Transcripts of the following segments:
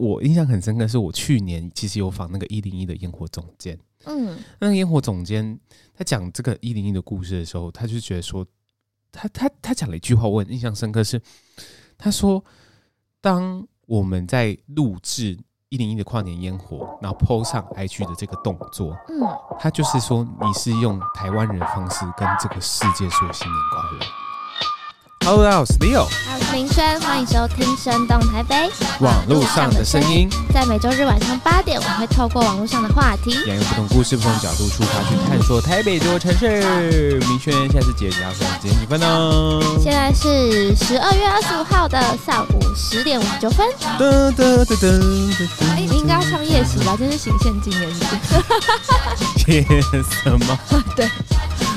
我印象很深刻，是我去年其实有访那个一零一的烟火总监。嗯，那个烟火总监他讲这个一零一的故事的时候，他就觉得说，他他他讲了一句话，我很印象深刻是，是他说，当我们在录制一零一的跨年烟火，然后 PO 上 IG 的这个动作，嗯，他就是说你是用台湾人的方式跟这个世界说新年快乐。Hello，大家好，我是 Leo，我是明轩，欢迎收听《生动台北》网络上的声音。在每周日晚上八点，我们会透过网络上的话题，沿用不同故事、不同角度出发去探索台北这座城市。明轩，现在是几点？几点几分呢？现在是十二月二十五号的上午十点五十九分。噔噔噔噔噔！哎，你应该要唱夜袭吧？这是行宪纪念日。夜什么？对。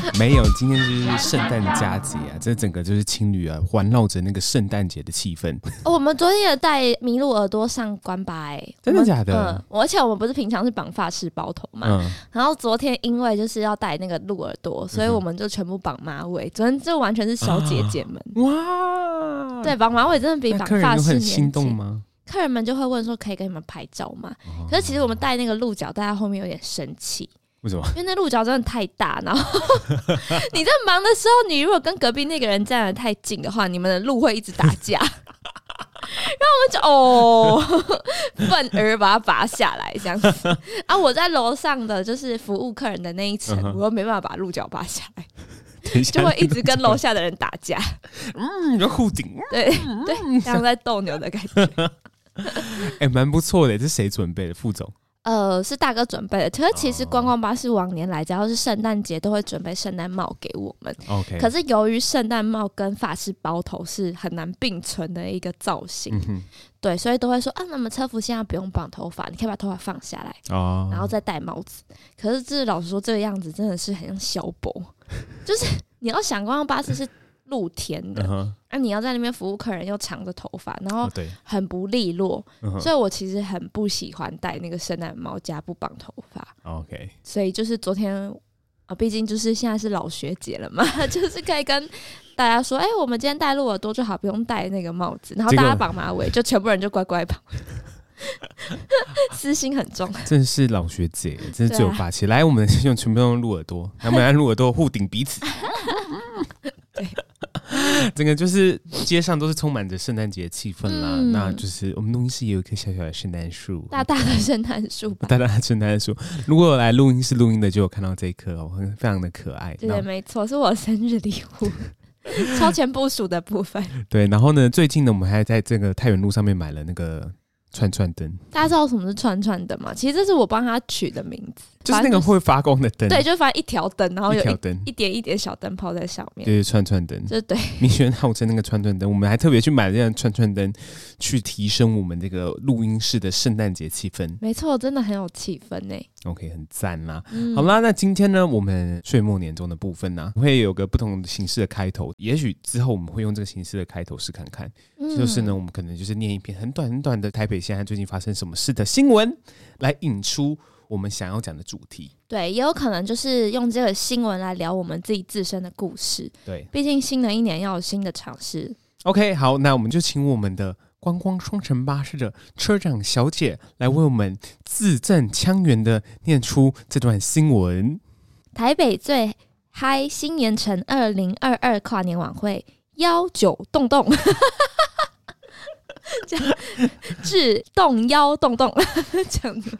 没有，今天就是圣诞佳节啊！这整个就是情侣啊，环绕着那个圣诞节的气氛。我们昨天也戴麋鹿耳朵上关吧？哎，真的假的？嗯，而且我们不是平常是绑发式包头嘛？嗯。然后昨天因为就是要带那个鹿耳朵，所以我们就全部绑马尾。昨天就完全是小姐姐们哇！对，绑马尾真的比绑发式很心动吗？客人们就会问说：“可以给你们拍照吗？”可是其实我们戴那个鹿角，戴在后面有点生气。为什么？因为那鹿角真的太大，然后 你在忙的时候，你如果跟隔壁那个人站得太近的话，你们的鹿会一直打架。然后我们就哦，愤而把它拔下来这样子。啊，我在楼上的就是服务客人的那一层，嗯、我又没办法把鹿角拔下来，就会一直跟楼下的人打架。嗯，要护顶。对对，像在斗牛的感觉。哎、欸，蛮不错的。这是谁准备的？副总。呃，是大哥准备的。可是其实观光巴士往年来，只要是圣诞节，都会准备圣诞帽给我们。OK。可是由于圣诞帽跟发式包头是很难并存的一个造型，嗯、对，所以都会说啊，那么车服现在不用绑头发，你可以把头发放下来，哦、然后再戴帽子。可是这老实说，这个样子真的是很像小博，就是你要想观光巴士是。露天的，那、uh 你要在那边服务客人，又长着头发，然后很不利落，uh. 所以我其实很不喜欢戴那个圣诞帽加不绑头发。OK，所以就是昨天啊，毕竟就是现在是老学姐了嘛，就是可以跟大家说，哎、欸，我们今天戴鹿耳朵就好，不用戴那个帽子，然后大家绑马尾，就全部人就乖乖绑。私心很重，真是老学姐，真是最有霸气。啊、来，我们用全部用鹿耳朵，我们来鹿耳朵互顶彼此。对。整个就是街上都是充满着圣诞节气氛啦，嗯、那就是我们录音室也有一棵小小的圣诞树，大大的圣诞树，大大的圣诞树。如果来录音室录音的就有看到这一棵哦，非常的可爱。对，没错，是我生日礼物，超前部署的部分。对，然后呢，最近呢，我们还在这个太原路上面买了那个。串串灯，大家知道什么是串串灯吗？其实这是我帮他取的名字，就是那个会发光的灯。对，就发一条灯，然后有一条灯，一点一点小灯泡在上面。对串串灯，就对。明轩号称那个串串灯，我们还特别去买了这样串串灯，去提升我们这个录音室的圣诞节气氛。没错，真的很有气氛呢。OK，很赞啦。嗯、好啦，那今天呢，我们岁末年终的部分呢、啊，会有个不同形式的开头。也许之后我们会用这个形式的开头试看看。嗯、就是呢，我们可能就是念一篇很短很短的台北现在最近发生什么事的新闻，来引出我们想要讲的主题。对，也有可能就是用这个新闻来聊我们自己自身的故事。对，毕竟新的一年要有新的尝试。OK，好，那我们就请我们的观光双城巴士的车长小姐来为我们字正腔圆的念出这段新闻。台北最嗨新年城二零二二跨年晚会幺九洞洞。这样，致动幺洞洞，这样子。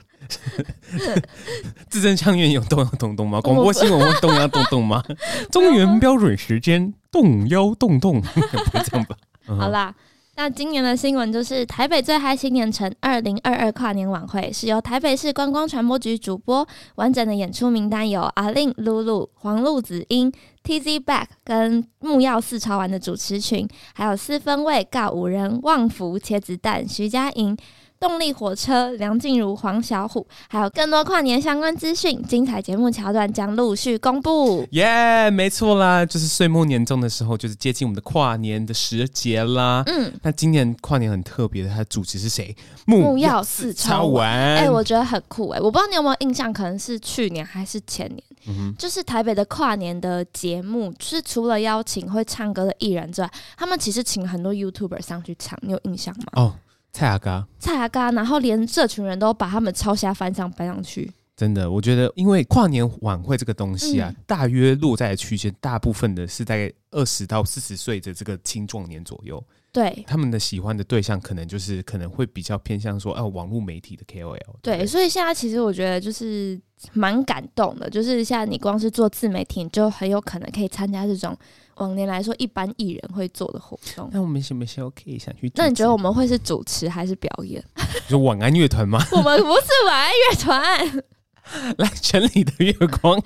字正腔圆有动幺洞洞吗？广播新闻会动幺洞洞吗？中原标准时间动幺洞洞，不这样吧？好啦。那今年的新闻就是台北最嗨新年城二零二二跨年晚会是由台北市观光传播局主播，完整的演出名单有阿令、露露、黄路梓茵、TZ Back 跟木曜四超玩的主持群，还有四分卫、尬五人、旺福、茄子蛋、徐佳莹。动力火车、梁静茹、黄小虎，还有更多跨年相关资讯，精彩节目桥段将陆续公布。耶，yeah, 没错啦，就是岁末年终的时候，就是接近我们的跨年的时节啦。嗯，那今年跨年很特别的，它的主持是谁？木曜四超玩。哎、欸，我觉得很酷哎、欸，我不知道你有没有印象，可能是去年还是前年，嗯、就是台北的跨年的节目，就是除了邀请会唱歌的艺人之外，他们其实请很多 YouTuber 上去唱，你有印象吗？哦。蔡阿嘎，蔡阿嘎，然后连这群人都把他们抄下翻上搬上去。真的，我觉得因为跨年晚会这个东西啊，嗯、大约落在的区间，大部分的是大概二十到四十岁的这个青壮年左右。对，他们的喜欢的对象可能就是可能会比较偏向说，哦、啊，网络媒体的 KOL 对。对，所以现在其实我觉得就是蛮感动的，就是像你光是做自媒体，你就很有可能可以参加这种往年来说一般艺人会做的活动。那我们什么时候可以想去？那你觉得我们会是主持还是表演？你说晚安乐团吗？我们不是晚安乐团。来城里的月光，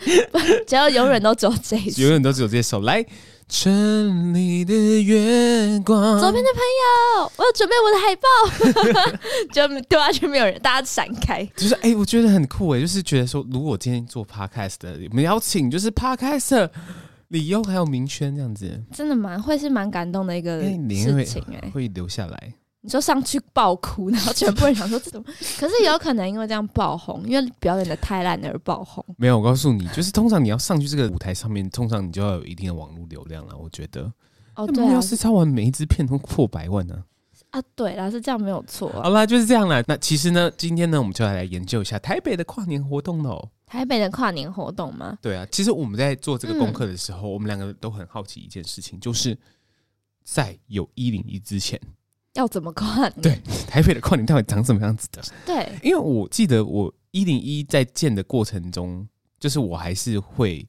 只要永远都只有这一首，永远都只有这首。来城里的月光，左边的朋友，我要准备我的海报，就丢下去没有人，大家闪开。就是哎、欸，我觉得很酷哎，就是觉得说，如果今天做 podcast 的，我们邀请就是 podcast 李优还有明轩这样子，真的蛮会是蛮感动的一个事情哎、欸，会留下来。你就上去爆哭，然后全部人想说这种，可是有可能因为这样爆红，因为表演的太烂而爆红。没有，我告诉你，就是通常你要上去这个舞台上面，通常你就要有一定的网络流量了。我觉得，哦，对啊，要是超完每一支片都破百万呢？啊，对啦，是这样没有错。好啦，就是这样啦。那其实呢，今天呢，我们就来来研究一下台北的跨年活动喽。台北的跨年活动吗？对啊，其实我们在做这个功课的时候，嗯、我们两个都很好奇一件事情，就是在有一零一之前。要怎么跨年？对，台北的跨年到底长什么样子的？对，因为我记得我一零一在建的过程中，就是我还是会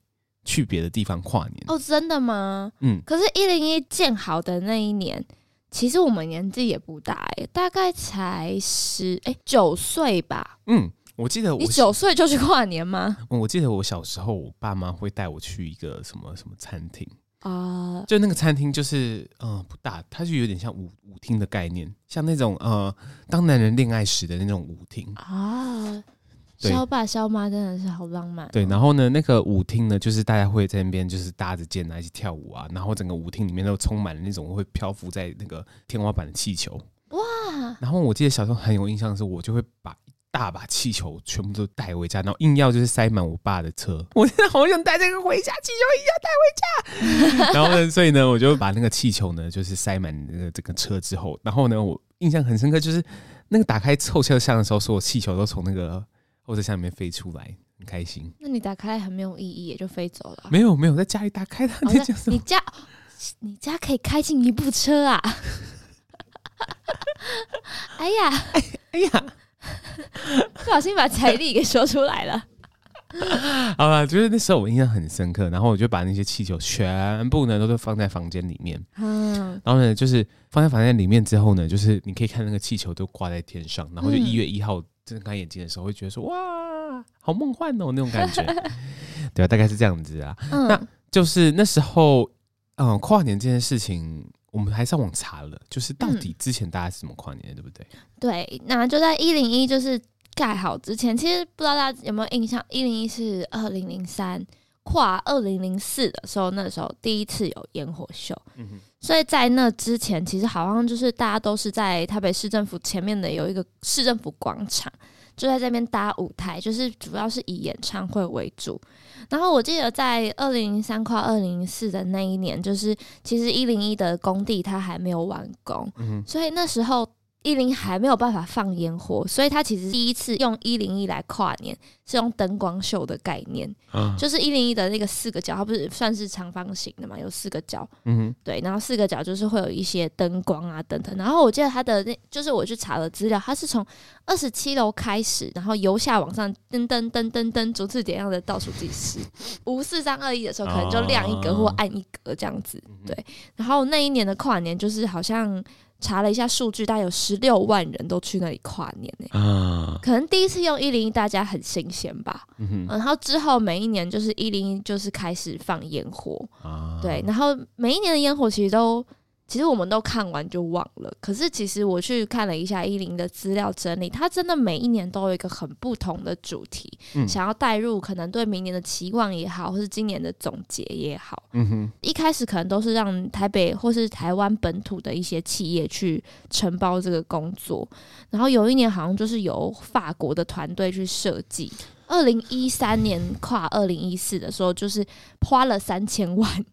去别的地方跨年。哦，真的吗？嗯。可是，一零一建好的那一年，其实我们年纪也不大哎，大概才十哎九岁吧。嗯，我记得我你九岁就去跨年吗？我记得我小时候，我爸妈会带我去一个什么什么餐厅。啊，uh, 就那个餐厅就是，嗯、呃，不大，它就有点像舞舞厅的概念，像那种呃，当男人恋爱时的那种舞厅啊。对萧爸肖妈真的是好浪漫、哦。对，然后呢，那个舞厅呢，就是大家会在那边就是搭着肩啊一起跳舞啊，然后整个舞厅里面都充满了那种会漂浮在那个天花板的气球。哇！然后我记得小时候很有印象的是，我就会把。大把气球全部都带回家，然后硬要就是塞满我爸的车。我真的好想带这个回家，气球一定要带回家。然后呢，所以呢，我就把那个气球呢，就是塞满那个整个车之后，然后呢，我印象很深刻，就是那个打开后车厢的时候，所有气球都从那个后车厢里面飞出来，很开心。那你打开很没有意义，也就飞走了。没有没有，在家里打开它。你家你家你家可以开进一部车啊！哎呀哎哎呀！不小心把财力给说出来了。好了，就是那时候我印象很深刻，然后我就把那些气球全部呢都是放在房间里面。嗯，然后呢，就是放在房间里面之后呢，就是你可以看那个气球都挂在天上，然后就一月一号睁开眼睛的时候，会觉得说哇，好梦幻哦，那种感觉。对啊，大概是这样子啊。嗯，那就是那时候，嗯，跨年这件事情。我们还上网查了，就是到底之前大家是怎么跨年的，嗯、对不对？对，那就在一零一就是盖好之前，其实不知道大家有没有印象，一零一是二零零三跨二零零四的时候，那时候第一次有烟火秀，嗯、所以在那之前，其实好像就是大家都是在台北市政府前面的有一个市政府广场。就在这边搭舞台，就是主要是以演唱会为主。然后我记得在二零零三跨二零零四的那一年，就是其实一零一的工地它还没有完工，嗯、所以那时候。一零还没有办法放烟火，所以他其实第一次用一零一来跨年，是用灯光秀的概念，嗯、就是一零一的那个四个角，它不是算是长方形的嘛，有四个角，嗯，对，然后四个角就是会有一些灯光啊等等。然后我记得他的那，就是我去查了资料，他是从二十七楼开始，然后由下往上噔噔噔噔噔，逐次点样的倒数计时，五四三二一的时候，可能就亮一格或暗一格这样子，对。然后那一年的跨年就是好像。查了一下数据，大概有十六万人都去那里跨年呢、欸。啊，可能第一次用一零一，大家很新鲜吧。嗯哼，然后之后每一年就是一零一，就是开始放烟火。啊，对，然后每一年的烟火其实都。其实我们都看完就忘了，可是其实我去看了一下一零的资料整理，它真的每一年都有一个很不同的主题，嗯、想要带入可能对明年的期望也好，或是今年的总结也好。嗯哼，一开始可能都是让台北或是台湾本土的一些企业去承包这个工作，然后有一年好像就是由法国的团队去设计。二零一三年跨二零一四的时候，就是花了三千万，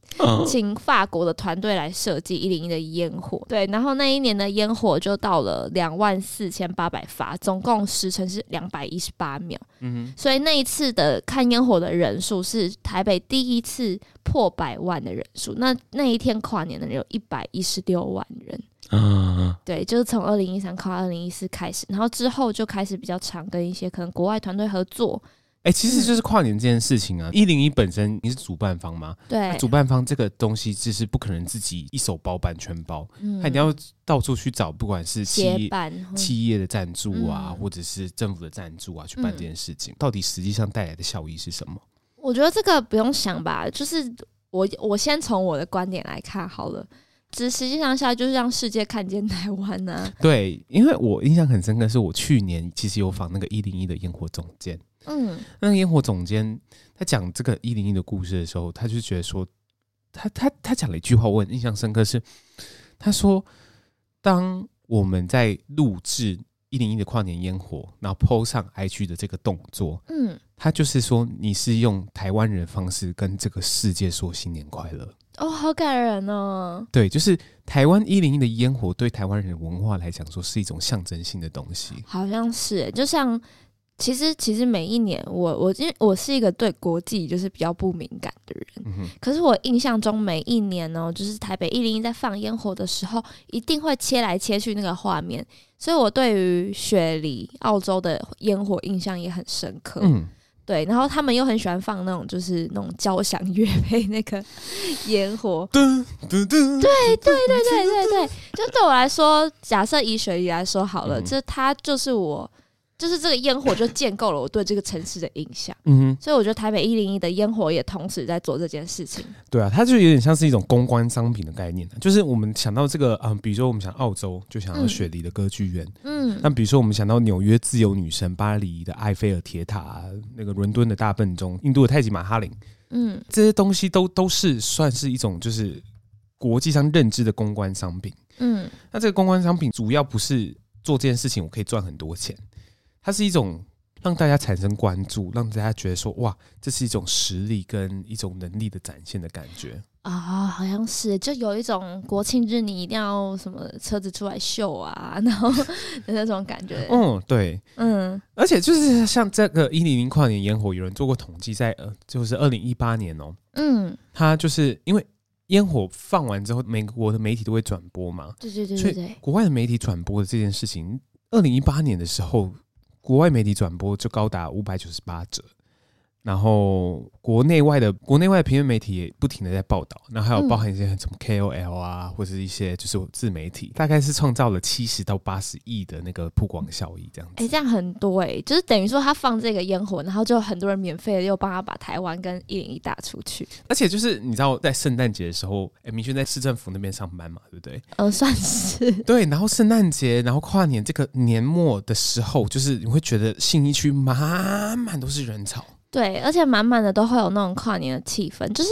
请法国的团队来设计一零一的烟火。对，然后那一年的烟火就到了两万四千八百发，总共时程是两百一十八秒。嗯哼，所以那一次的看烟火的人数是台北第一次破百万的人数。那那一天跨年的人有一百一十六万人。嗯，对，就是从二零一三跨二零一四开始，然后之后就开始比较常跟一些可能国外团队合作。哎、欸，其实就是跨年这件事情啊，一零一本身你是主办方吗？对，主办方这个东西就是不可能自己一手包办全包，嗯，他一定要到处去找，不管是企业企业的赞助啊，嗯，或者是政府的赞助啊，去办这件事情，嗯，到底实际上带来的效益是什么？我觉得这个不用想吧，就是我我先从我的观点来看好了。只实际上下来就是让世界看见台湾呢、啊。对，因为我印象很深刻，是我去年其实有访那个一零一的烟火总监。嗯，那个烟火总监他讲这个一零一的故事的时候，他就觉得说，他他他讲了一句话，我很印象深刻是，他说，当我们在录制一零一的跨年烟火，然后 PO 上 IG 的这个动作，嗯，他就是说你是用台湾人方式跟这个世界说新年快乐。哦，好感人哦！对，就是台湾一零一的烟火，对台湾人文化来讲，说是一种象征性的东西。好像是，就像其实其实每一年，我我因为我是一个对国际就是比较不敏感的人，嗯，可是我印象中每一年呢，就是台北一零一在放烟火的时候，一定会切来切去那个画面，所以我对于雪梨澳洲的烟火印象也很深刻。嗯。对，然后他们又很喜欢放那种就是那种交响乐配那个烟火，对对对对对对对，就对我来说，假设以雪姨来说好了，这、嗯、它就是我。就是这个烟火就建构了我对这个城市的印象，嗯哼，所以我觉得台北一零一的烟火也同时在做这件事情。对啊，它就有点像是一种公关商品的概念，就是我们想到这个，嗯，比如说我们想澳洲，就想到雪梨的歌剧院，嗯，那比如说我们想到纽约自由女神、巴黎的埃菲尔铁塔、那个伦敦的大笨钟、印度的泰姬玛哈林，嗯，这些东西都都是算是一种就是国际上认知的公关商品，嗯，那这个公关商品主要不是做这件事情，我可以赚很多钱。它是一种让大家产生关注，让大家觉得说哇，这是一种实力跟一种能力的展现的感觉。啊，好像是就有一种国庆日你一定要什么车子出来秀啊，然后的那种感觉。嗯，对，嗯，而且就是像这个一零零跨年烟火，有人做过统计，在呃，就是二零一八年哦，嗯，他就是因为烟火放完之后，美国的媒体都会转播嘛，对对对对对，国外的媒体转播的这件事情，二零一八年的时候。国外媒体转播就高达五百九十八折。然后国内外的国内外的平面媒体也不停的在报道，然后还有包含一些什么 KOL 啊，或者是一些就是自媒体，大概是创造了七十到八十亿的那个曝光效益这样子。哎，这样很多哎、欸，就是等于说他放这个烟火，然后就很多人免费的又帮他把台湾跟一零一打出去。而且就是你知道在圣诞节的时候，哎，明轩在市政府那边上班嘛，对不对？嗯，算是。对，然后圣诞节，然后跨年这个年末的时候，就是你会觉得信义区满满都是人潮。对，而且满满的都会有那种跨年的气氛，就是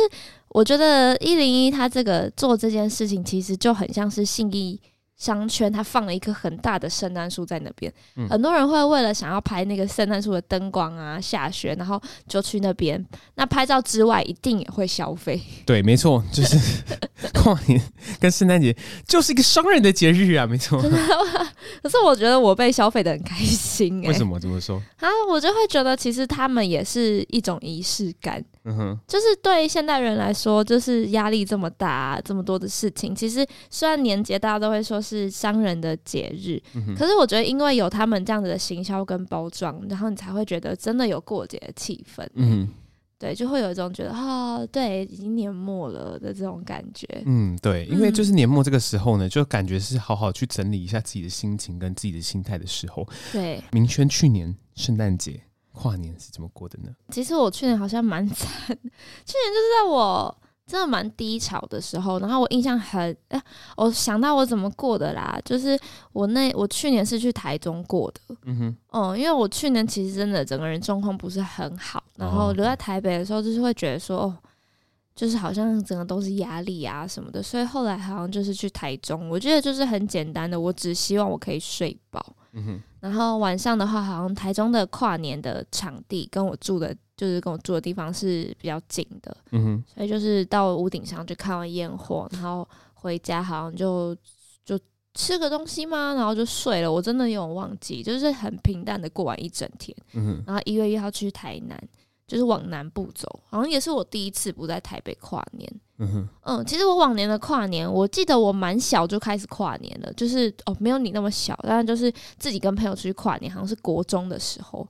我觉得一零一他这个做这件事情，其实就很像是信义商圈，他放了一棵很大的圣诞树在那边，嗯，很多人会为了想要拍那个圣诞树的灯光啊，下雪，然后就去那边。那拍照之外，一定也会消费。对，没错，就是 跨年跟圣诞节就是一个商人的节日啊，没错。可是我觉得我被消费的很开心欸。为什么这么说？啊，我就会觉得其实他们也是一种仪式感。嗯哼，就是对现代人来说，就是压力这么大，这么多的事情。其实虽然年节大家都会说是商人的节日，嗯，可是我觉得因为有他们这样子的行销跟包装，然后你才会觉得真的有过节的气氛。嗯，对，就会有一种觉得啊，哦，对，已经年末了的这种感觉。嗯，对，因为就是年末这个时候呢，就感觉是好好去整理一下自己的心情跟自己的心态的时候。对，明轩去年圣诞节。跨年是怎么过的呢？其实我去年好像蛮惨，去年就是在我真的蛮低潮的时候，然后我印象很哎、欸，我想到我怎么过的啦，就是我那我去年是去台中过的，嗯哼，哦，因为我去年其实真的整个人状况不是很好，然后留在台北的时候，就是会觉得说，哦，就是好像整个都是压力啊什么的，所以后来好像就是去台中，我觉得就是很简单的，我只希望我可以睡饱。嗯哼。然后晚上的话，好像台中的跨年的场地跟我住的，就是跟我住的地方是比较近的。嗯哼。所以就是到屋顶上去看完烟火，然后回家好像就就吃个东西嘛，然后就睡了。我真的有点忘记，就是很平淡的过完一整天。嗯哼。然后一月一号去台南。就是往南部走，好像也是我第一次不在台北跨年。嗯哼，嗯，其实我往年的跨年，我记得我蛮小就开始跨年了，就是哦，没有你那么小，但是就是自己跟朋友出去跨年，好像是国中的时候。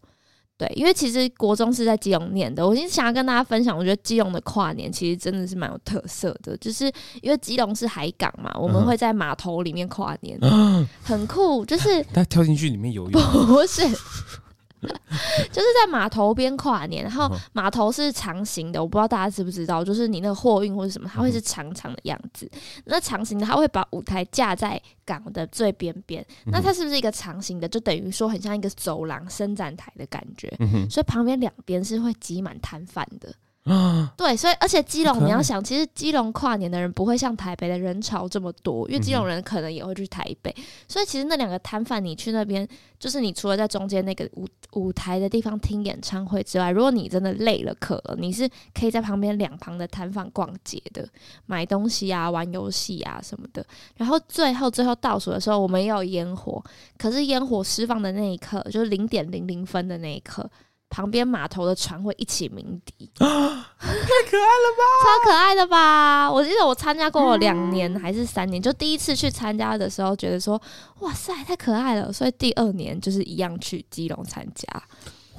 对，因为其实国中是在基隆念的，我今天想要跟大家分享，我觉得基隆的跨年其实真的是蛮有特色的，就是因为基隆是海港嘛，我们会在码头里面跨年，嗯、很酷，就是 他跳进去里面游泳，不是。就是在码头边跨年，然后码头是长形的，我不知道大家知不知道，就是你那个货运或者什么，它会是长长的样子。那长形的，它会把舞台架在港的最边边，那它是不是一个长形的？就等于说很像一个走廊伸展台的感觉，所以旁边两边是会挤满摊贩的。啊，对，所以而且基隆你要想，其实基隆跨年的人不会像台北的人潮这么多，因为基隆人可能也会去台北，所以其实那两个摊贩，你去那边，就是你除了在中间那个舞舞台的地方听演唱会之外，如果你真的累了渴了，你是可以在旁边两旁的摊贩逛街的，买东西啊、玩游戏啊什么的。然后最后最后倒数的时候，我们也有烟火，可是烟火释放的那一刻，就是零点零零分的那一刻。旁边码头的船会一起鸣笛，太可爱了吧！超可爱的吧！我记得我参加过了两年还是三年，就第一次去参加的时候，觉得说哇塞，太可爱了，所以第二年就是一样去基隆参加。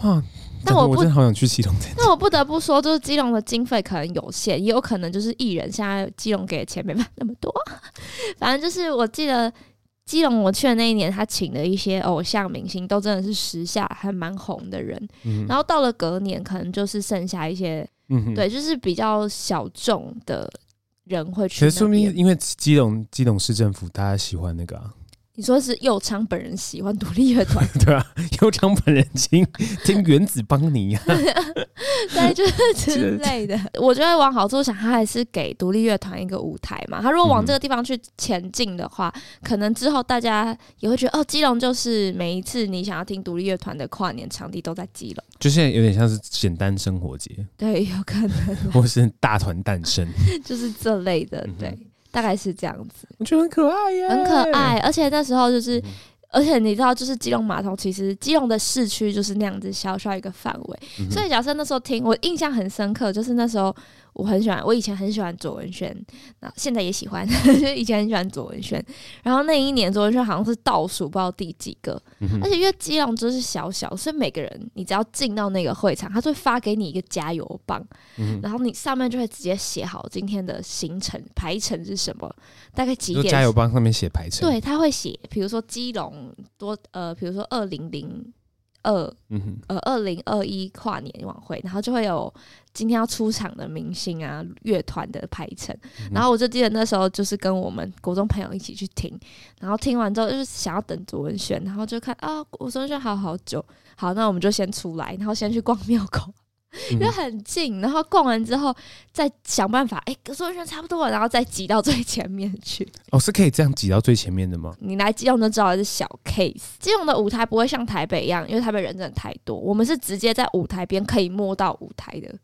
哇！但我，我真的好想去基隆参加。那我不得不说，就是基隆的经费可能有限，也有可能就是艺人现在基隆给的钱没办法那么多。反正就是我记得。基隆我去的那一年，他请的一些偶像明星都真的是时下还蛮红的人，嗯、然后到了隔年，可能就是剩下一些，嗯、对，就是比较小众的人会去。其实说明，因为基隆基隆市政府大家喜欢那个、啊。你说是右昌本人喜欢独立乐团，对啊，右昌本人听听原子邦尼啊，对，就是 之类的。我觉得往好处想，他还是给独立乐团一个舞台嘛。他如果往这个地方去前进的话，嗯、可能之后大家也会觉得，哦，基隆就是每一次你想要听独立乐团的跨年场地都在基隆。就现在有点像是简单生活节，对，有可能，或是大团诞生，就是这类的，对。嗯大概是这样子，我觉得很可爱耶，很可爱。而且那时候就是，嗯、而且你知道，就是基隆码头，其实基隆的市区就是那样子小小一个范围，嗯、所以假设那时候听，我印象很深刻，就是那时候。我很喜欢，我以前很喜欢左文轩，那现在也喜欢，就以前很喜欢左文轩。然后那一年左文轩好像是倒数不知道第几个，嗯、而且因为基隆就是小小，所以每个人你只要进到那个会场，他就会发给你一个加油棒，嗯、然后你上面就会直接写好今天的行程排程是什么，大概几点？加油棒上面写排程，对，他会写，比如说基隆多呃，比如说二零零。二，嗯哼，呃，二零二一跨年晚会，然后就会有今天要出场的明星啊，乐团的排程，然后我就记得那时候就是跟我们国中朋友一起去听，然后听完之后就是想要等卓文萱，然后就看啊，卓文萱还有好久，好，那我们就先出来，然后先去逛庙口。因为很近，然后逛完之后再想办法，哎，跟所有人差不多了，然后再挤到最前面去。哦，是可以这样挤到最前面的吗？你来基隆就知道是小 case。基隆的舞台不会像台北一样，因为台北人真的太多。我们是直接在舞台边可以摸到舞台的，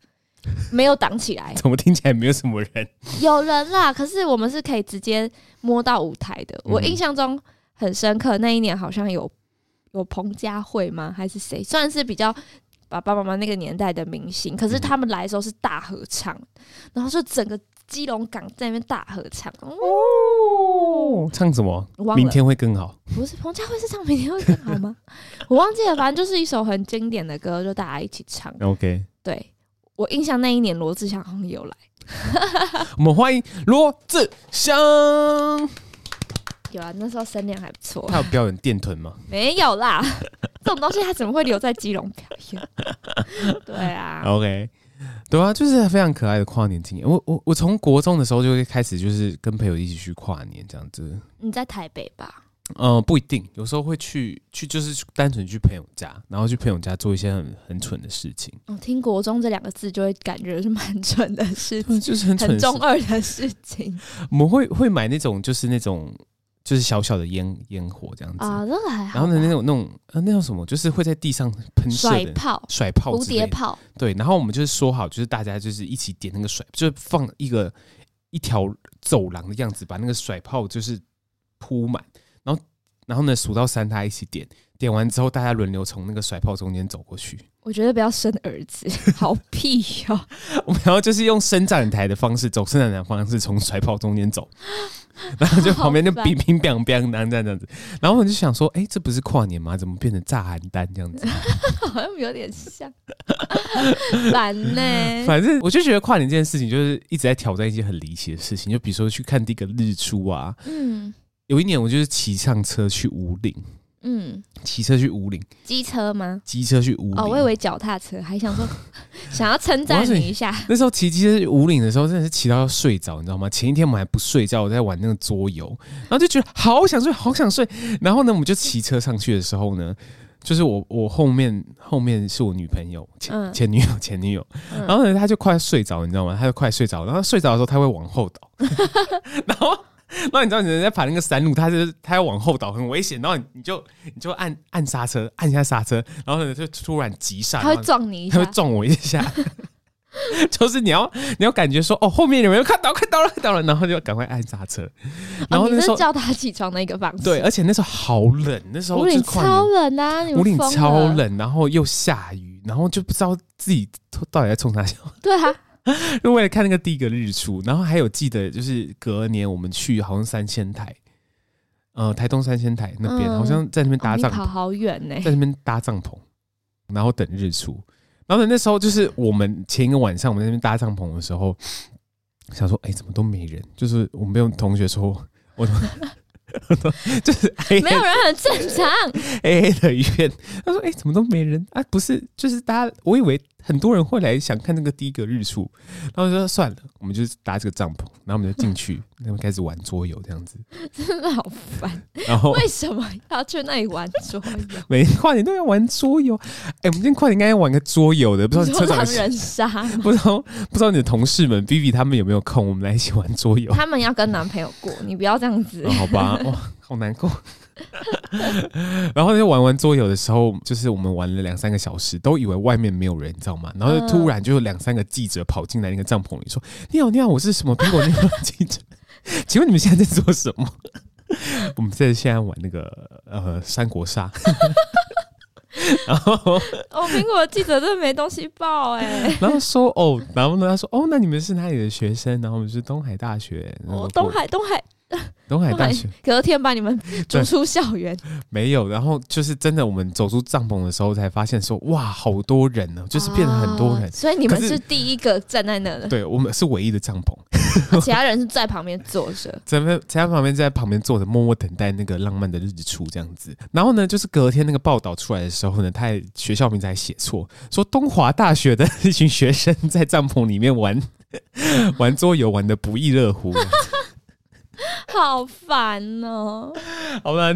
没有挡起来。怎么听起来没有什么人？有人啦，可是我们是可以直接摸到舞台的。我印象中很深刻，那一年好像有有彭佳慧吗？还是谁？算是比较。爸爸妈妈那个年代的明星，可是他们来的时候是大合唱，嗯、然后就整个基隆港在那边大合唱哦，唱什么？明天会更好？不是彭佳慧是唱明天会更好吗？我忘记了，反正就是一首很经典的歌，就大家一起唱。OK，对，我印象那一年罗志祥好像也有来，我们欢迎罗志祥。有啊，那时候声量还不错。他有表演电臀吗？没有啦，这种东西他怎么会留在基隆表演？对啊，OK，对啊，就是非常可爱的跨年经验。我我我从国中的时候就会开始，就是跟朋友一起去跨年这样子。你在台北吧？嗯、呃，不一定，有时候会去去，就是单纯去朋友家，然后去朋友家做一些很很蠢的事情。我、哦、听国中这两个字就会感觉是蛮蠢的事情，就是很蠢很中二的事情。我们会会买那种，就是那种。就是小小的烟烟火这样子啊，这个还好。然后呢，那种那种呃，那种什么，就是会在地上喷甩炮、甩炮、蝴蝶炮。对，然后我们就是说好，就是大家就是一起点那个甩，就是放一个一条走廊的样子，把那个甩炮就是铺满，然后然后呢数到三，大家一起点，点完之后大家轮流从那个甩炮中间走过去。我觉得不要生儿子，好屁哟、喔！我们然后就是用伸展台的方式走，伸展台的方式从甩炮中间走，然后就旁边就乒乒乓乓，然后这样这样子。然后我就想说，哎、欸，这不是跨年吗？怎么变成炸邯郸这样子？好像有点像，烦呢、欸。反正我就觉得跨年这件事情，就是一直在挑战一些很离奇的事情。就比如说去看第一个日出啊，嗯，有一年我就是骑上车去五岭。嗯，骑车去五岭，机车吗？机车去五岭。哦，我以为脚踏车，还想说 想要称赞你一下。那时候骑机车去五岭的时候，真的是骑到要睡着，你知道吗？前一天我们还不睡觉，我在玩那个桌游，然后就觉得好想睡，好想睡。然后呢，我们就骑车上去的时候呢，就是我我后面后面是我女朋友前、嗯、前女友 前女友，然后呢，她就快睡着，你知道吗？她就快睡着，然后睡着的时候，她会往后倒，然后。那你知道你在爬那个山路，他就是它要往后倒，很危险。然后你你就你就按按刹车，按一下刹车，然后呢就突然急刹，它会撞你一下，它会撞我一下。就是你要你要感觉说哦，后面有没有看到看到了看到了，然后就赶快按刹车。然后那时候、哦、叫他起床的一个方式。对，而且那时候好冷，那时候五岭超冷啊，五岭超冷，然后又下雨，然后就不知道自己到底在冲啥笑。对啊。就为了看那个第一个日出，然后还有记得就是隔年我们去好像三千台，呃，台东三千台那边、嗯、好像在那边搭帐篷，跑好远呢，在那边搭帐篷，然后等日出。然后呢，那时候就是我们前一个晚上我们在那边搭帐篷的时候，想说，哎，怎么都没人？就是我们有同学说，我。就是没有人很正常，黑黑的一片。他说：“哎、欸，怎么都没人啊？不是，就是大家，我以为很多人会来想看那个第一个日出。然后我就说算了，我们就搭这个帐篷，然后我们就进去，然后开始玩桌游，这样子真的好烦。然后为什么要去那里玩桌游？每天跨年都要玩桌游。哎、欸，我们今天跨年应该要玩个桌游的，不知道你车长人杀，不知道不知道你的同事们 Vivi 他们有没有空？我们来一起玩桌游。他们要跟男朋友过，你不要这样子。哦、好吧。”哇，好难过。然后就玩完桌游的时候，就是我们玩了两三个小时，都以为外面没有人，你知道吗？然后就突然就有两三个记者跑进来那个帐篷里，说：“你好，你好，我是什么苹果那个记者，请问你们现在在做什么？” 我们在现在玩那个呃三国杀。然后哦，苹果的记者真的没东西报哎。然后说哦，然后呢他说哦，那你们是哪里的学生？然后我们是东海大学。哦，东海，东海。东海大学隔天把你们逐出校园，没有。然后就是真的，我们走出帐篷的时候才发现说，哇，好多人呢，就是变成很多人。所以你们是第一个站在那的，对，我们是唯一的帐篷，其他人是在旁边坐着，在其他旁边在旁边坐着，默默等待那个浪漫的日出这样子。然后呢，就是隔天那个报道出来的时候呢，他还学校名字还写错，说东华大学的一群学生在帐篷里面玩玩桌游，玩的不亦乐乎。好烦哦！好吧，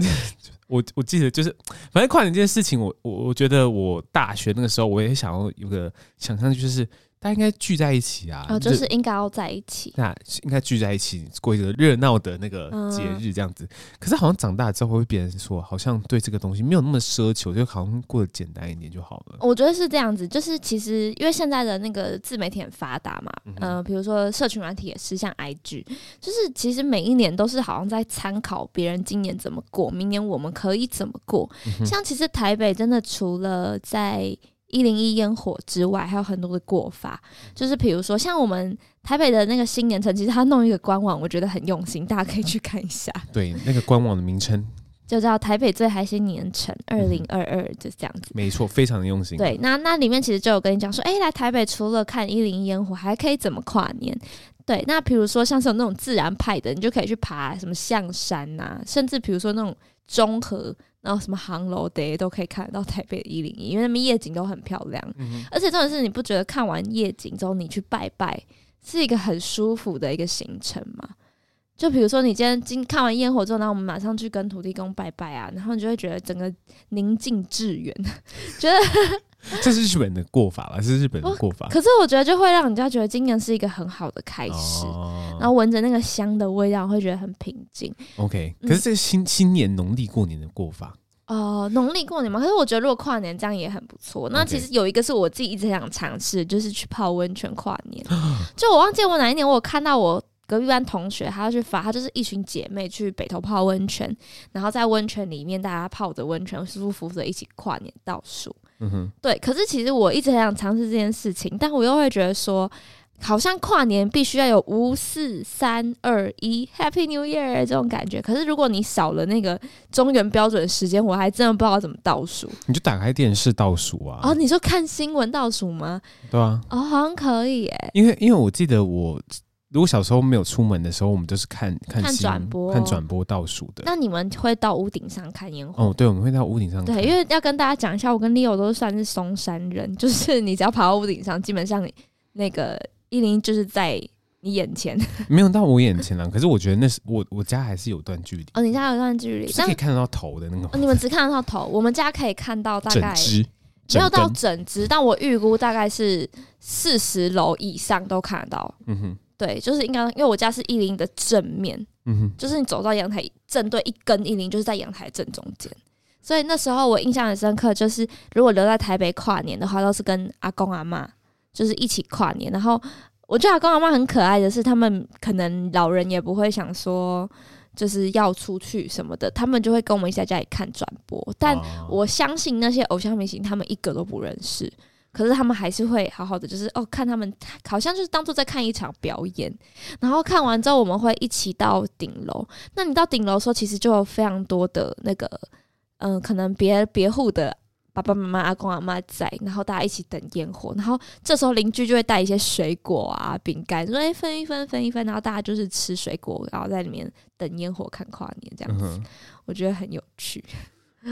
我我记得就是，反正跨年这件事情我，我我我觉得我大学那个时候，我也想要有个想象，就是。大家应该聚在一起啊！哦，就是应该要在一起。那应该聚在一起过一个热闹的那个节日，这样子。嗯、可是好像长大之后会变成说，好像对这个东西没有那么奢求，就好像过得简单一点就好了。我觉得是这样子，就是其实因为现在的那个自媒体很发达嘛，嗯、呃，比如说社群软体也是，像 IG，就是其实每一年都是好像在参考别人今年怎么过，明年我们可以怎么过。嗯、像其实台北真的除了在一零一烟火之外，还有很多的过法，就是比如说像我们台北的那个新年城，其实他弄一个官网，我觉得很用心，大家可以去看一下。对，那个官网的名称就叫台北最嗨新年城二零二二，就是这样子。没错，非常的用心。对，那那里面其实就有跟你讲说，哎、欸，来台北除了看一零一烟火，还可以怎么跨年？对，那比如说像是有那种自然派的，你就可以去爬什么象山呐、啊，甚至比如说那种中和。然后什么航楼的都可以看得到台北的一零一，因为那边夜景都很漂亮。嗯、而且重点是，你不觉得看完夜景之后，你去拜拜是一个很舒服的一个行程吗？就比如说，你今天今看完烟火之后，然后我们马上去跟土地公拜拜啊，然后你就会觉得整个宁静致远，觉得 这是日本的过法吧？这是日本的过法。可是我觉得就会让人家觉得今年是一个很好的开始，哦、然后闻着那个香的味道，会觉得很平静。OK，可是这是新、嗯、新年农历过年的过法哦，农历过年嘛。可是我觉得如果跨年这样也很不错。那其实有一个是我自己一直想尝试，就是去泡温泉跨年。就我忘记我哪一年我有看到我。隔壁班同学，他要去发，他就是一群姐妹去北头泡温泉，然后在温泉里面大家泡着温泉，舒舒服服的一起跨年倒数。嗯哼，对。可是其实我一直很想尝试这件事情，但我又会觉得说，好像跨年必须要有五四三二一 Happy New Year 这种感觉。可是如果你少了那个中原标准时间，我还真的不知道怎么倒数。你就打开电视倒数啊！哦，你说看新闻倒数吗？对啊。哦，好像可以诶。因为因为我记得我。如果小时候没有出门的时候，我们都是看看转播，看转播倒数的。那你们会到屋顶上看烟火？哦，对，我们会到屋顶上看。对，因为要跟大家讲一下，我跟 Leo 都算是松山人，就是你只要爬到屋顶上，基本上那个一零就是在你眼前。没有到我眼前了，可是我觉得那是我我家还是有段距离。哦，你家有段距离，是可以看得到头的那个。哦，你们只看得到头，我们家可以看到大概没有到整只，但我预估大概是四十楼以上都看得到。嗯哼。对，就是应该，因为我家是一零的正面，嗯哼，就是你走到阳台正对一根一零，就是在阳台正中间，所以那时候我印象很深刻，就是如果留在台北跨年的话，都是跟阿公阿妈，就是一起跨年。然后我觉得阿公阿妈很可爱的是，他们可能老人也不会想说就是要出去什么的，他们就会跟我们一起在家里看转播。但我相信那些偶像明星，他们一个都不认识。可是他们还是会好好的，就是哦，看他们好像就是当做在看一场表演，然后看完之后我们会一起到顶楼。那你到顶楼的时候，其实就有非常多的那个，嗯、呃，可能别别户的爸爸妈妈、阿公阿妈在，然后大家一起等烟火。然后这时候邻居就会带一些水果啊、饼干，说哎分一分分一分，然后大家就是吃水果，然后在里面等烟火看跨年这样子，嗯、我觉得很有趣。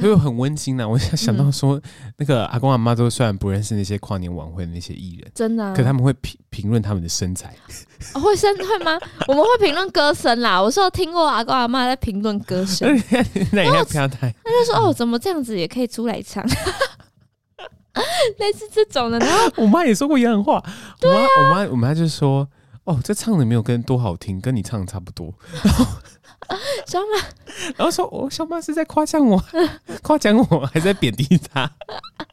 就很温馨呐！我想想到说，那个阿公阿妈都虽然不认识那些跨年晚会的那些艺人，真的，可他们会评评论他们的身材。哦、会身会吗？我们会评论歌声啦。我说听过阿公阿妈在评论歌声，那也要飘台。他就说：“哦，怎么这样子也可以出来唱？” 类似这种的。然后我妈也说过一样话。我妈、啊，我妈，我妈就说：“哦，这唱的没有跟多好听，跟你唱的差不多。”然后。小马，然后说：“我、哦、小马是在夸奖我，夸奖我，还在贬低他？”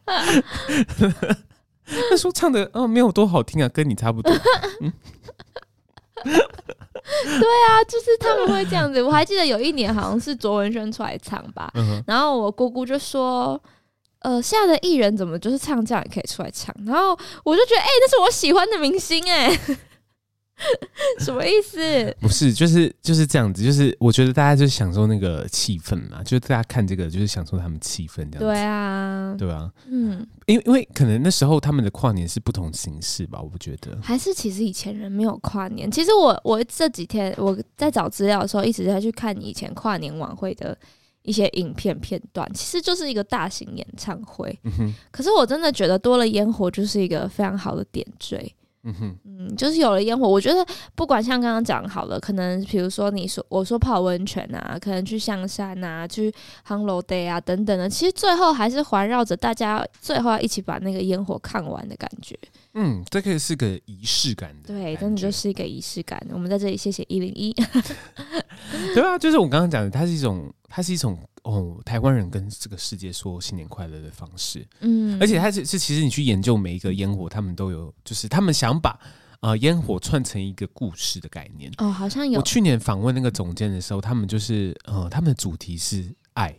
他说：“唱的哦，没有多好听啊，跟你差不多。嗯”对啊，就是他们会这样子。我还记得有一年好像是卓文萱出来唱吧，嗯、然后我姑姑就说：“呃，现在的艺人怎么就是唱这样也可以出来唱？”然后我就觉得：“哎、欸，那是我喜欢的明星哎、欸。” 什么意思？不是，就是就是这样子，就是我觉得大家就享受那个气氛嘛，就是大家看这个就是享受他们气氛这样子。对啊，对啊，嗯，因为因为可能那时候他们的跨年是不同形式吧，我不觉得。还是其实以前人没有跨年。其实我我这几天我在找资料的时候，一直在去看以前跨年晚会的一些影片片段，其实就是一个大型演唱会。嗯哼。可是我真的觉得多了烟火就是一个非常好的点缀。嗯哼，嗯，就是有了烟火，我觉得不管像刚刚讲好了，可能比如说你说我说泡温泉啊，可能去象山啊，去航楼 day 啊等等的，其实最后还是环绕着大家最后要一起把那个烟火看完的感觉。嗯，这可以是个仪式感的，对，真的就是一个仪式感。我们在这里谢谢一零一，对啊，就是我刚刚讲的，它是一种，它是一种。哦，台湾人跟这个世界说新年快乐的方式，嗯，而且它是是其实你去研究每一个烟火，他们都有，就是他们想把呃烟火串成一个故事的概念。哦，好像有。我去年访问那个总监的时候，他们就是呃，他们的主题是爱。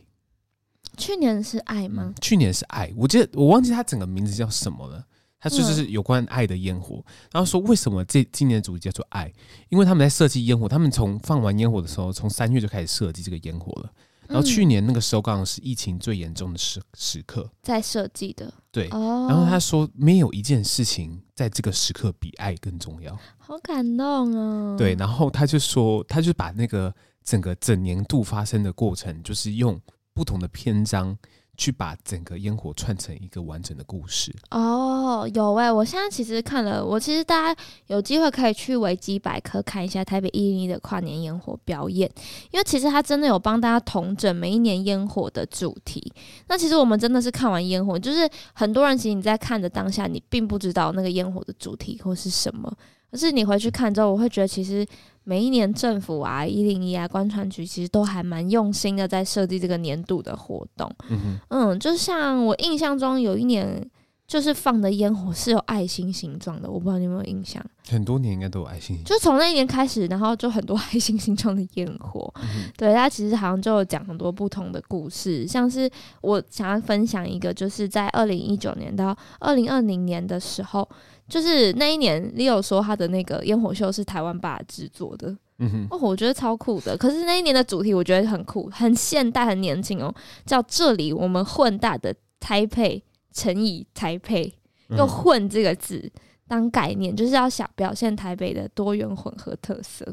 去年是爱吗？嗯，去年是爱，我记得我忘记它整个名字叫什么了。它就是有关爱的烟火，嗯，然后说为什么这今年的主题叫做爱？因为他们在设计烟火，他们从放完烟火的时候，从三月就开始设计这个烟火了。然后去年那个时候刚好是疫情最严重的时时刻，在设计的对。哦、然后他说，没有一件事情在这个时刻比爱更重要，好感动哦。对，然后他就说，他就把那个整个整年度发生的过程，就是用不同的篇章去把整个烟火串成一个完整的故事。哦，有哎、我现在其实看了，我其实大家有机会可以去维基百科看一下台北一零一的跨年烟火表演，因为其实它真的有帮大家统整每一年烟火的主题。那其实我们真的是看完烟火，就是很多人其实你在看的当下，你并不知道那个烟火的主题或是什么。可是你回去看之后，我会觉得其实每一年政府啊、一零一啊、观传局其实都还蛮用心的在设计这个年度的活动。嗯哼，嗯，就像我印象中有一年，就是放的烟火是有爱心形状的，我不知道你有没有印象？很多年应该都有爱心，就从那一年开始，然后就很多爱心形状的烟火。对，它其实好像就有讲很多不同的故事，像是我想要分享一个，就是在二零一九年到二零二零年的时候。就是那一年，Leo 说他的那个烟火秀是台湾爸制作的，嗯哼，哦，我觉得超酷的。可是那一年的主题我觉得很酷，很现代，很年轻哦，叫这里我们混大的台配乘以台配，用“混”这个字当概念，就是要想表现台北的多元混合特色。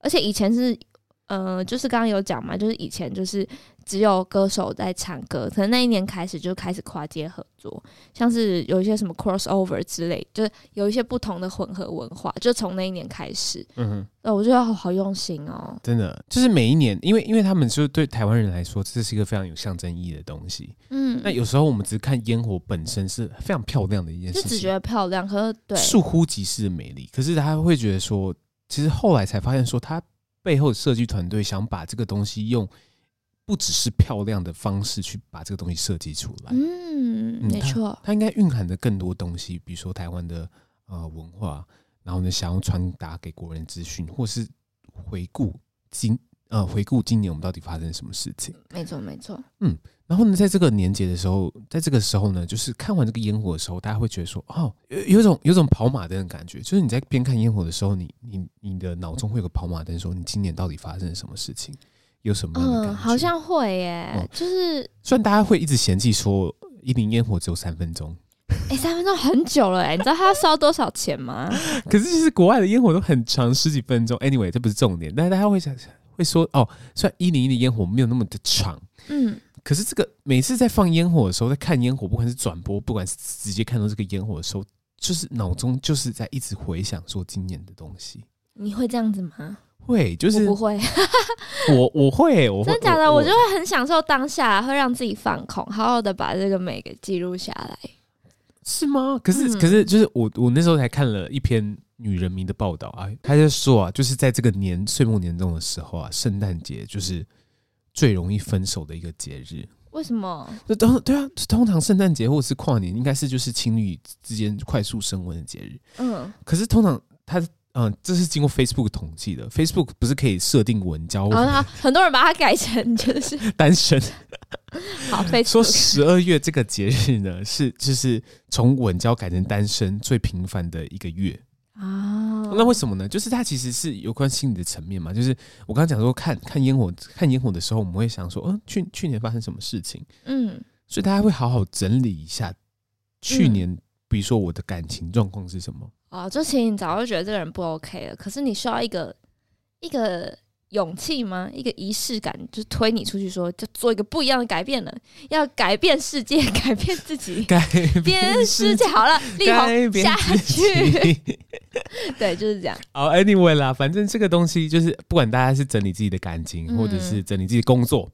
而且以前是，呃，就是刚刚有讲嘛，就是以前就是。只有歌手在唱歌，可能那一年开始就开始跨界合作，像是有一些什么 crossover 之类，就是有一些不同的混合文化，就从那一年开始。嗯哼，呃，我觉得好好用心哦，真的，就是每一年，因为因为他们就对台湾人来说，这是一个非常有象征意义的东西。嗯，那有时候我们只看烟火本身是非常漂亮的。一件事情，就只觉得漂亮，可是对倏忽即逝的。美丽，可是他会觉得说，其实后来才发现说，他背后的。设计团队想把这个东西用。不只是漂亮的方式去把这个东西设计出来，嗯，没错，它应该蕴含着更多东西，比如说台湾的呃文化，然后呢，想要传达给国人资讯，或是回顾今呃回顾今年我们到底发生什么事情。没错，没错，嗯，然后呢，在这个年节的时候，在这个时候呢，就是看完这个烟火的时候，大家会觉得说，哦，有有种有种跑马灯的感觉，就是你在边看烟火的时候，你你你的脑中会有个跑马灯，说你今年到底发生了什么事情。有什么？嗯，好像会耶，嗯、就是虽然大家会一直嫌弃说一零烟火只有三分钟，哎、欸，三分钟很久了哎，你知道他要烧多少钱吗？可是其实国外的烟火都很长，十几分钟。Anyway，这不是重点，但是大家会想会说哦，虽然一零一的烟火没有那么的长，嗯，可是这个每次在放烟火的时候，在看烟火，不管是转播，不管是直接看到这个烟火的时候，就是脑中就是在一直回想说今年的东西。你会这样子吗？会，就是我不会，我我会，我会真的假的？我，我就会很享受当下，会让自己放空，好好的把这个美给记录下来，是吗？可是，嗯、可是，就是我我那时候才看了一篇女人迷的报道啊，他就说啊，就是在这个年岁末年终的时候啊，圣诞节就是最容易分手的一个节日。为什么？就通对啊，通常圣诞节或者是跨年，应该是就是情侣之间快速升温的节日。嗯，可是通常他。嗯，这是经过 Facebook 统计的。Facebook 不是可以设定稳交，然后他很多人把它改成就是 单身。好，Facebook 说十二月这个节日呢，是就是从稳交改成单身最频繁的一个月啊。那为什么呢？就是它其实是有关心理的层面嘛。就是我刚刚讲说，看看烟火，看烟火的时候，我们会想说，嗯，去去年发生什么事情？嗯，所以大家会好好整理一下去年，嗯、比如说我的感情状况是什么。哦，就其实你早就觉得这个人不 OK 了，可是你需要一个一个勇气吗？一个仪式感，就推你出去说，就做一个不一样的改变了，要改变世界，改变自己，改变世界。好了，力宏下去。对，就是这样。好，Anyway 啦，反正这个东西就是，不管大家是整理自己的感情，或者是整理自己的工作。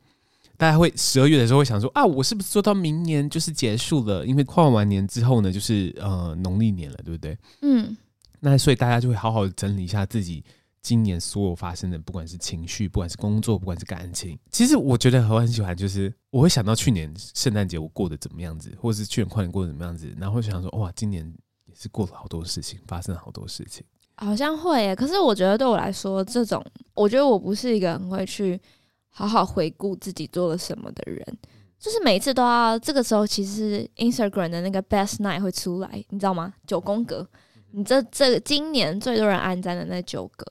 嗯大家会十二月的时候会想说啊，我是不是做到明年就是结束了？因为跨完年之后呢，就是呃农历年了，对不对？嗯，那所以大家就会好好整理一下自己今年所有发生的，不管是情绪，不管是工作，不管是感情。其实我觉得我很喜欢，就是我会想到去年圣诞节我过得怎么样子，或者是去年跨年过得怎么样子，然后会想说哇，今年也是过了好多事情，发生了好多事情。好像会耶，可是我觉得对我来说，这种我觉得我不是一个很会去。好好回顾自己做了什么的人，就是每次都要这个时候，其实 Instagram 的那个 Best Night 会出来，你知道吗？九宫格，你这这今年最多人按赞的那九个。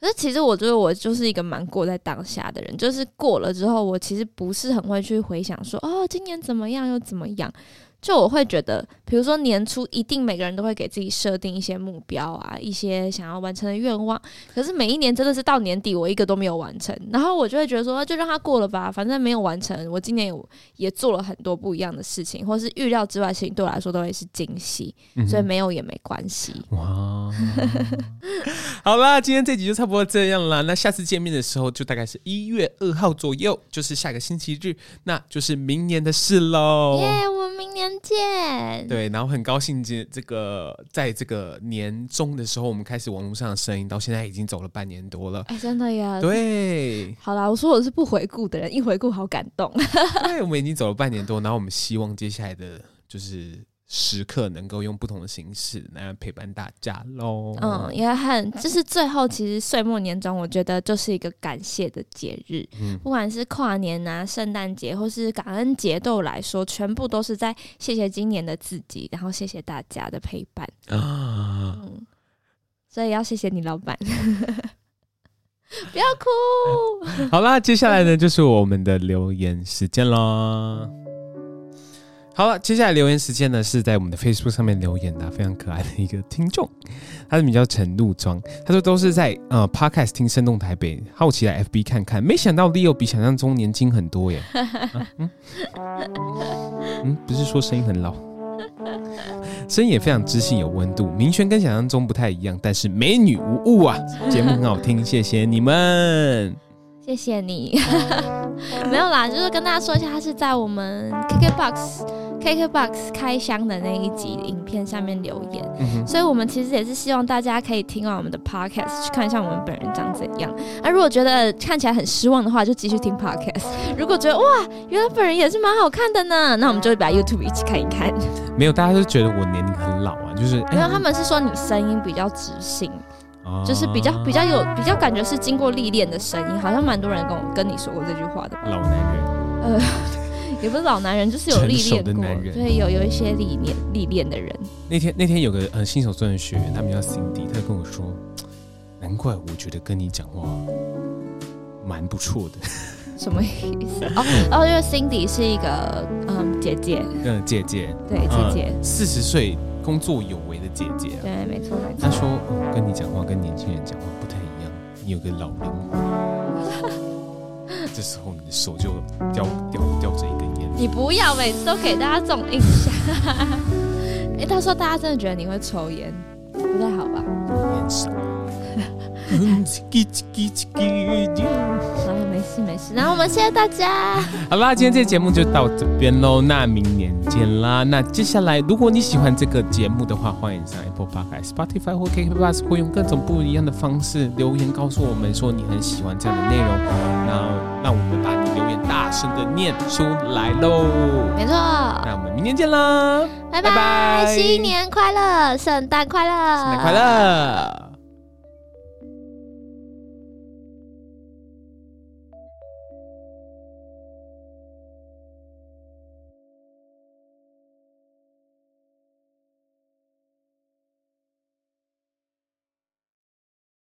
可是其实我觉得我就是一个蛮过在当下的人，就是过了之后，我其实不是很会去回想说，哦，今年怎么样又怎么样。就我会觉得比如说年初一定每个人都会给自己设定一些目标啊，一些想要完成的愿望。可是每一年真的是到年底，我一个都没有完成，然后我就会觉得说，就让它过了吧，反正没有完成。我今年也也做了很多不一样的事情，或是预料之外的事情，对我来说都会是惊喜，嗯、所以没有也没关系。哇，好啦，今天这集就差不多这样啦。那下次见面的时候，就大概是一月二号左右，就是下个星期日，那就是明年的事喽。耶，yeah, 我们明年见。对，然后很高兴，这这个在这个年终的时候，我们开始网络上的声音，到现在已经走了半年多了。哎，真的呀。对。好啦，我说我是不回顾的人，一回顾好感动。对，我们已经走了半年多，然后我们希望接下来的就是。时刻能够用不同的形式来陪伴大家喽。嗯，也很，就是最后其实岁末年终，我觉得就是一个感谢的节日。嗯，不管是跨年啊、圣诞节或是感恩节，对我来说，全部都是在谢谢今年的自己，然后谢谢大家的陪伴啊。嗯，所以要谢谢你老板，不要哭。好啦，接下来呢就是我们的留言时间喽。好了，接下来留言时间呢，是在我们的 Facebook 上面留言的，非常可爱的一个听众，他的名叫陈露庄，他说都是在呃 Podcast 听声动台北，好奇来 FB 看看，没想到 Leo 比想象中年轻很多耶，啊、嗯，嗯，不是说声音很老，声音也非常知性有温度，明轩跟想象中不太一样，但是美女无误啊，节目很好听，谢谢你们。谢谢你，没有啦，就是跟大家说一下，他是在我们 KKBOX KKBOX 开箱的那一集影片下面留言，所以我们其实也是希望大家可以听完我们的 Podcast 去看一下我们本人长怎样。那、啊、如果觉得看起来很失望的话，就继续听 Podcast。如果觉得哇，原来本人也是蛮好看的呢，那我们就会把 YouTube 一起看一看。没有，大家都觉得我年龄很老啊，就是没有，他们是说你声音比较直性。就是比较比较有比较感觉是经过历练的声音，好像蛮多人跟我跟你说过这句话的。老男人，呃，也不是老男人，就是有历练过，对，有有一些历练历练的人。那天那天有个呃新手钻的学员，他们叫 Cindy，他就跟我说，难怪我觉得跟你讲话蛮不错的。什么意思？哦哦，因为 Cindy 是一个嗯姐姐，嗯姐姐，对姐姐，四十岁。工作有为的姐姐、啊，对，没错没错。她说：“我跟你讲话跟年轻人讲话不太一样，你有个老灵魂。”这时候你的手就叼叼叼着一根烟。你不要每次都给大家这种印象。哎，他说大家真的觉得你会抽烟，不太好吧？烟少。没事没事，然后我们谢谢大家。好啦，今天这个节目就到这边喽，那明年见啦。那接下来，如果你喜欢这个节目的话，欢迎上 Apple Podcast、Spotify 或 KKBOX，会用各种不一样的方式留言告诉我们说你很喜欢这样的内容，然后让我们把你留言大声的念出来喽。没错，那我们明年见啦，拜拜，新年快乐，圣诞快乐，圣诞快乐。